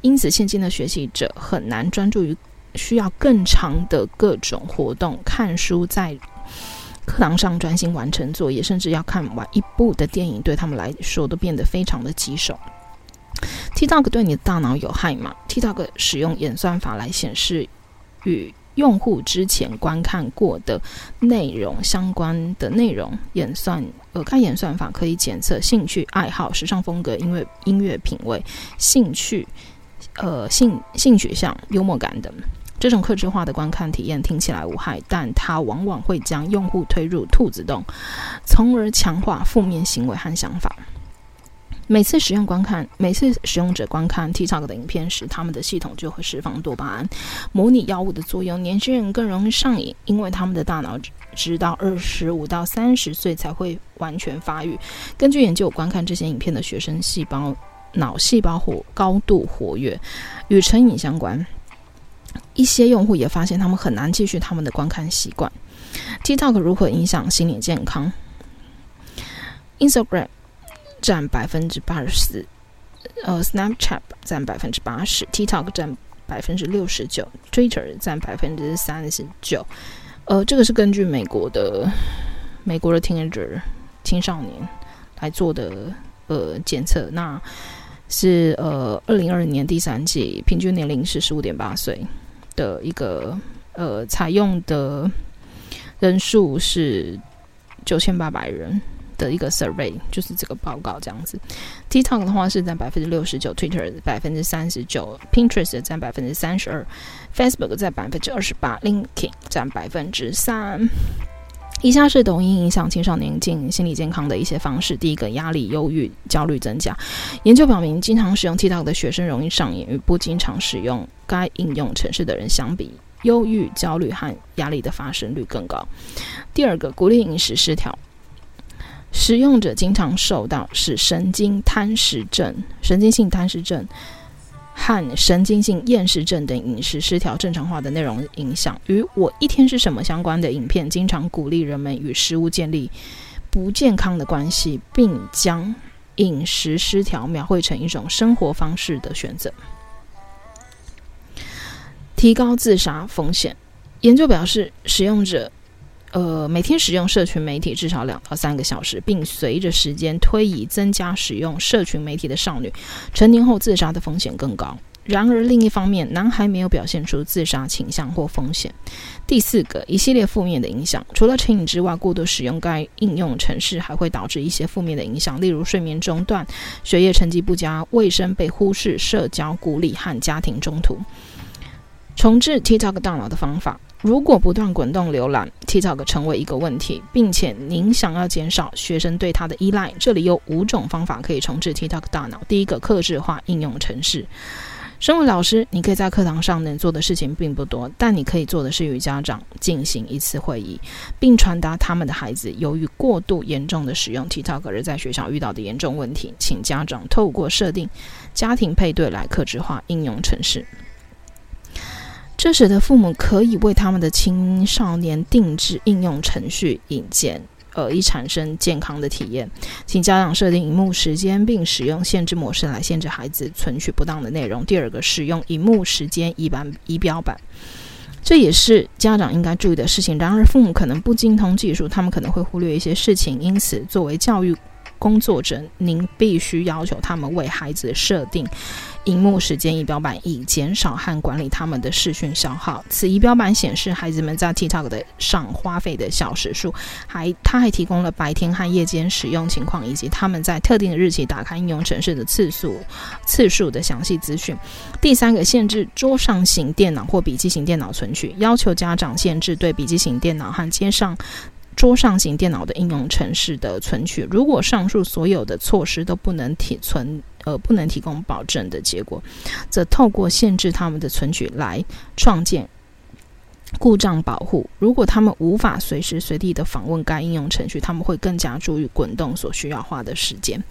因此现今的学习者很难专注于需要更长的各种活动，看书在课堂上专心完成作业，甚至要看完一部的电影，对他们来说都变得非常的棘手。TikTok 对你的大脑有害吗？TikTok 使用演算法来显示。与用户之前观看过的内容相关的内容演算，呃，该演算法可以检测兴趣、爱好、时尚风格、音乐、音乐品味、兴趣、呃性性取向、幽默感等。这种客制化的观看体验听起来无害，但它往往会将用户推入兔子洞，从而强化负面行为和想法。每次使用观看，每次使用者观看 TikTok 的影片时，他们的系统就会释放多巴胺，模拟药物的作用。年轻人更容易上瘾，因为他们的大脑直到二十五到三十岁才会完全发育。根据研究，观看这些影片的学生细胞脑细胞活高度活跃，与成瘾相关。一些用户也发现他们很难继续他们的观看习惯。TikTok 如何影响心理健康？Instagram。占百分之八十四，呃，Snapchat 占百分之八十，TikTok 占百分之六十九，Twitter 占百分之三十九。呃，这个是根据美国的美国的 teenager 青少年来做的呃检测，那是呃二零二零年第三季平均年龄是十五点八岁的一个呃采用的人数是九千八百人。的一个 survey 就是这个报告这样子，TikTok 的话是占百分之六十九，Twitter 百分之三十九，Pinterest 占百分之三十二，Facebook 占百分之二十八，LinkedIn 占百分之三。以下是抖音影响青少年进心理健康的一些方式：第一个，压力、忧郁、焦虑增加。研究表明，经常使用 TikTok 的学生容易上瘾，与不经常使用该应用程式的人相比，忧郁、焦虑和压力的发生率更高。第二个，鼓励饮食失调。使用者经常受到是神经贪食症、神经性贪食症和神经性厌食症等饮食失调正常化的内容影响。与我一天是什么相关的影片，经常鼓励人们与食物建立不健康的关系，并将饮食失调描绘成一种生活方式的选择，提高自杀风险。研究表示，使用者。呃，每天使用社群媒体至少两到三个小时，并随着时间推移增加使用社群媒体的少女，成年后自杀的风险更高。然而，另一方面，男孩没有表现出自杀倾向或风险。第四个，一系列负面的影响，除了成瘾之外，过度使用该应用程式还会导致一些负面的影响，例如睡眠中断、学业成绩不佳、卫生被忽视、社交孤立和家庭冲突。重置 TikTok 大脑的方法。如果不断滚动浏览 TikTok 成为一个问题，并且您想要减少学生对它的依赖，这里有五种方法可以重置 TikTok 大脑。第一个，克制化应用程式。身为老师，你可以在课堂上能做的事情并不多，但你可以做的是与家长进行一次会议，并传达他们的孩子由于过度严重的使用 TikTok 而在学校遇到的严重问题，请家长透过设定家庭配对来克制化应用程式。这使得父母可以为他们的青少年定制应用程序引荐，呃，以产生健康的体验。请家长设定荧幕时间，并使用限制模式来限制孩子存取不当的内容。第二个，使用荧幕时间仪板仪表板，这也是家长应该注意的事情。然而，父母可能不精通技术，他们可能会忽略一些事情，因此作为教育工作者，您必须要求他们为孩子设定荧幕时间仪表板，以减少和管理他们的视讯消耗。此仪表板显示孩子们在 TikTok 的上花费的小时数，还他还提供了白天和夜间使用情况，以及他们在特定的日期打开应用程式的次数次数的详细资讯。第三个，限制桌上型电脑或笔记型电脑存取，要求家长限制对笔记型电脑和接上。桌上型电脑的应用程式的存取，如果上述所有的措施都不能提存，呃，不能提供保证的结果，则透过限制他们的存取来创建故障保护。如果他们无法随时随地的访问该应用程序，他们会更加注意滚动所需要花的时间。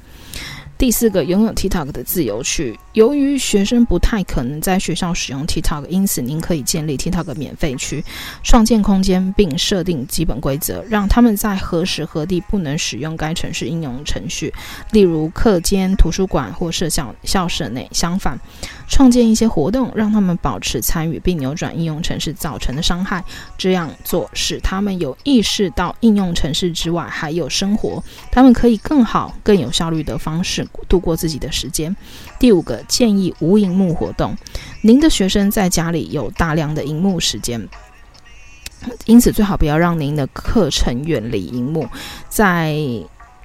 第四个，拥有 TikTok 的自由区。由于学生不太可能在学校使用 TikTok，因此您可以建立 TikTok 免费区，创建空间并设定基本规则，让他们在何时何地不能使用该城市应用程序，例如课间、图书馆或社校校舍内。相反，创建一些活动，让他们保持参与并扭转应用程式造成的伤害。这样做使他们有意识到应用程式之外还有生活，他们可以更好、更有效率的方式。度过自己的时间。第五个建议无荧幕活动。您的学生在家里有大量的荧幕时间，因此最好不要让您的课程远离荧幕。在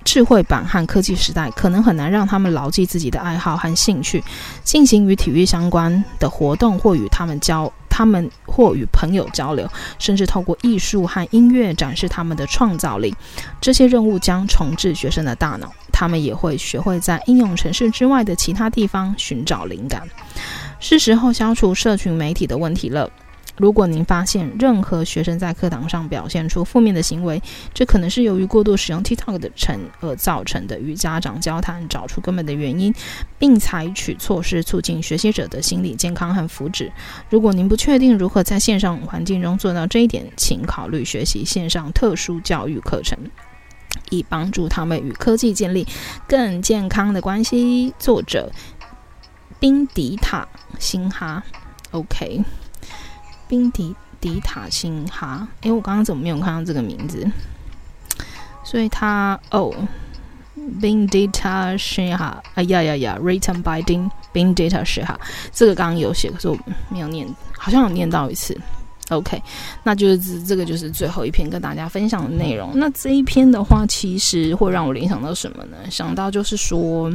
智慧版和科技时代，可能很难让他们牢记自己的爱好和兴趣，进行与体育相关的活动，或与他们交。他们或与朋友交流，甚至透过艺术和音乐展示他们的创造力。这些任务将重置学生的大脑，他们也会学会在应用城市之外的其他地方寻找灵感。是时候消除社群媒体的问题了。如果您发现任何学生在课堂上表现出负面的行为，这可能是由于过度使用 TikTok 的成而造成的。与家长交谈，找出根本的原因，并采取措施促进学习者的心理健康和福祉。如果您不确定如何在线上环境中做到这一点，请考虑学习线上特殊教育课程，以帮助他们与科技建立更健康的关系。作者：宾迪塔·辛哈。OK。宾迪迪塔辛哈，诶，我刚刚怎么没有看到这个名字？所以他哦，宾迪塔辛哈，哎呀呀呀，written by 丁宾迪塔辛哈，这个刚刚有写，可是我没有念，好像有念到一次。OK，那就是这个就是最后一篇跟大家分享的内容。那这一篇的话，其实会让我联想到什么呢？想到就是说。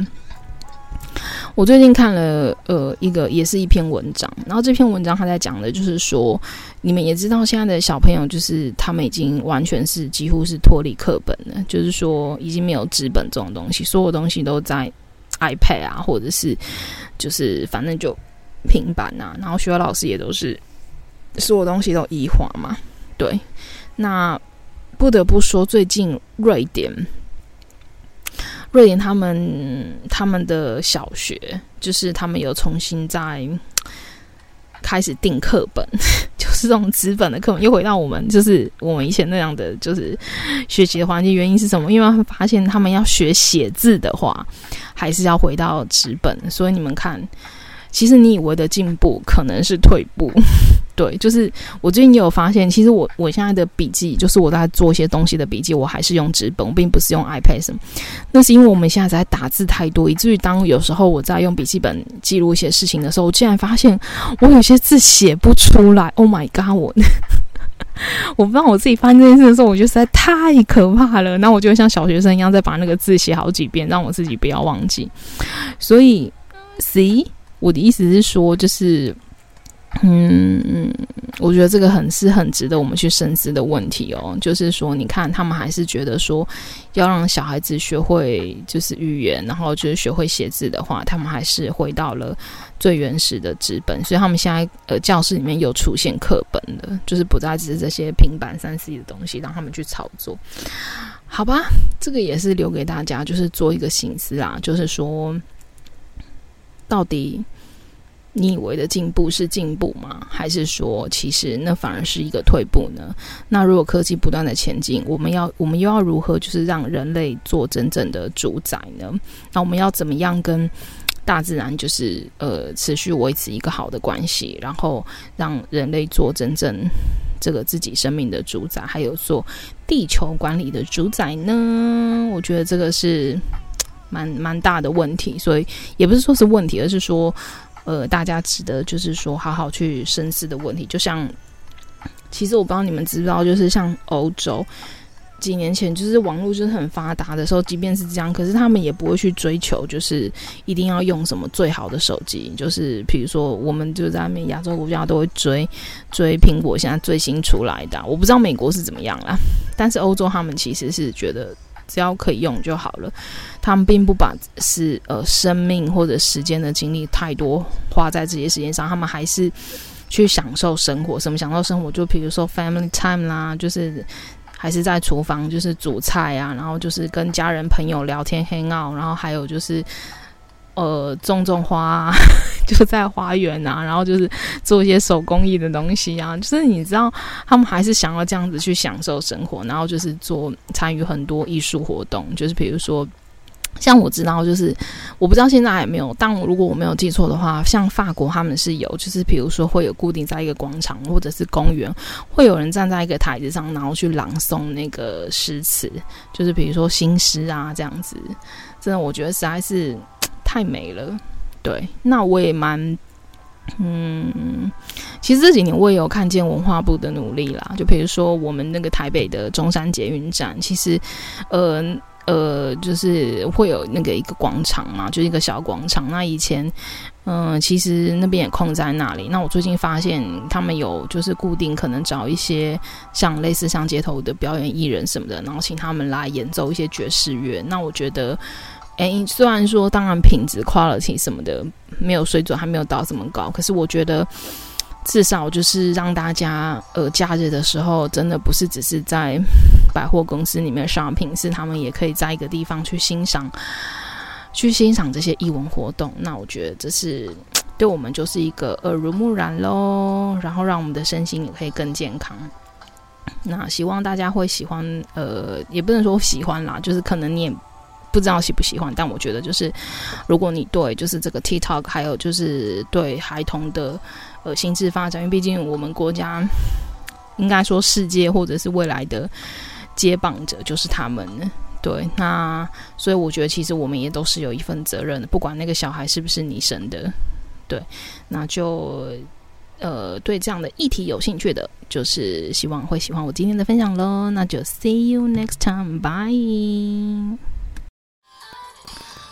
我最近看了呃一个也是一篇文章，然后这篇文章他在讲的就是说，你们也知道现在的小朋友就是他们已经完全是几乎是脱离课本了，就是说已经没有纸本这种东西，所有东西都在 iPad 啊，或者是就是反正就平板啊，然后学校老师也都是所有东西都移化嘛，对，那不得不说最近瑞典。瑞典他们他们的小学就是他们有重新在 开始订课本，就是这种纸本的课本，又回到我们就是我们以前那样的就是学习的环境。原因是什么？因为发现他们要学写字的话，还是要回到纸本。所以你们看，其实你以为的进步，可能是退步。对，就是我最近也有发现，其实我我现在的笔记，就是我在做一些东西的笔记，我还是用纸本，我并不是用 iPad 什么。那是因为我们现在在打字太多，以至于当有时候我在用笔记本记录一些事情的时候，我竟然发现我有些字写不出来。Oh my god！我 我不知道我自己发现这件事的时候，我觉得实在太可怕了。那我就像小学生一样，再把那个字写好几遍，让我自己不要忘记。所以，see，我的意思是说，就是。嗯，我觉得这个很是很值得我们去深思的问题哦。就是说，你看，他们还是觉得说，要让小孩子学会就是语言，然后就是学会写字的话，他们还是回到了最原始的纸本。所以，他们现在呃，教室里面有出现课本的，就是不再只是这些平板三 C 的东西，让他们去操作。好吧，这个也是留给大家，就是做一个省思啦。就是说，到底。你以为的进步是进步吗？还是说，其实那反而是一个退步呢？那如果科技不断的前进，我们要我们又要如何就是让人类做真正的主宰呢？那我们要怎么样跟大自然就是呃持续维持一个好的关系，然后让人类做真正这个自己生命的主宰，还有做地球管理的主宰呢？我觉得这个是蛮蛮大的问题，所以也不是说是问题，而是说，呃，大家值得就是说好好去深思的问题。就像，其实我不知道你们知不知道，就是像欧洲。几年前就是网络就是很发达的时候，即便是这样，可是他们也不会去追求，就是一定要用什么最好的手机。就是比如说，我们就在那边亚洲国家都会追追苹果现在最新出来的，我不知道美国是怎么样啦。但是欧洲他们其实是觉得只要可以用就好了，他们并不把是呃生命或者时间的精力太多花在这些时间上，他们还是去享受生活。什么享受生活？就比如说 family time 啦，就是。还是在厨房，就是煮菜啊，然后就是跟家人朋友聊天 hang out，然后还有就是呃种种花啊，就在花园啊，然后就是做一些手工艺的东西啊，就是你知道，他们还是想要这样子去享受生活，然后就是做参与很多艺术活动，就是比如说。像我知道，就是我不知道现在还有没有，但我如果我没有记错的话，像法国他们是有，就是比如说会有固定在一个广场或者是公园，会有人站在一个台子上，然后去朗诵那个诗词，就是比如说新诗啊这样子。真的，我觉得实在是太美了。对，那我也蛮，嗯，其实这几年我也有看见文化部的努力啦，就比如说我们那个台北的中山捷运站，其实，呃。呃，就是会有那个一个广场嘛，就是一个小广场。那以前，嗯、其实那边也空在那里。那我最近发现他们有就是固定可能找一些像类似像街头的表演艺人什么的，然后请他们来演奏一些爵士乐。那我觉得，诶，虽然说当然品质 quality 什么的没有水准，还没有到这么高，可是我觉得。至少就是让大家呃假日的时候，真的不是只是在百货公司里面 shopping，是他们也可以在一个地方去欣赏，去欣赏这些艺文活动。那我觉得这是对我们就是一个耳濡目染喽，然后让我们的身心也可以更健康。那希望大家会喜欢，呃，也不能说喜欢啦，就是可能你也不知道喜不喜欢，但我觉得就是如果你对就是这个 TikTok，还有就是对孩童的。呃，心智发展，因为毕竟我们国家应该说世界或者是未来的接棒者就是他们，对，那所以我觉得其实我们也都是有一份责任的，不管那个小孩是不是你生的，对，那就呃对这样的议题有兴趣的，就是希望会喜欢我今天的分享喽，那就 see you next time，bye。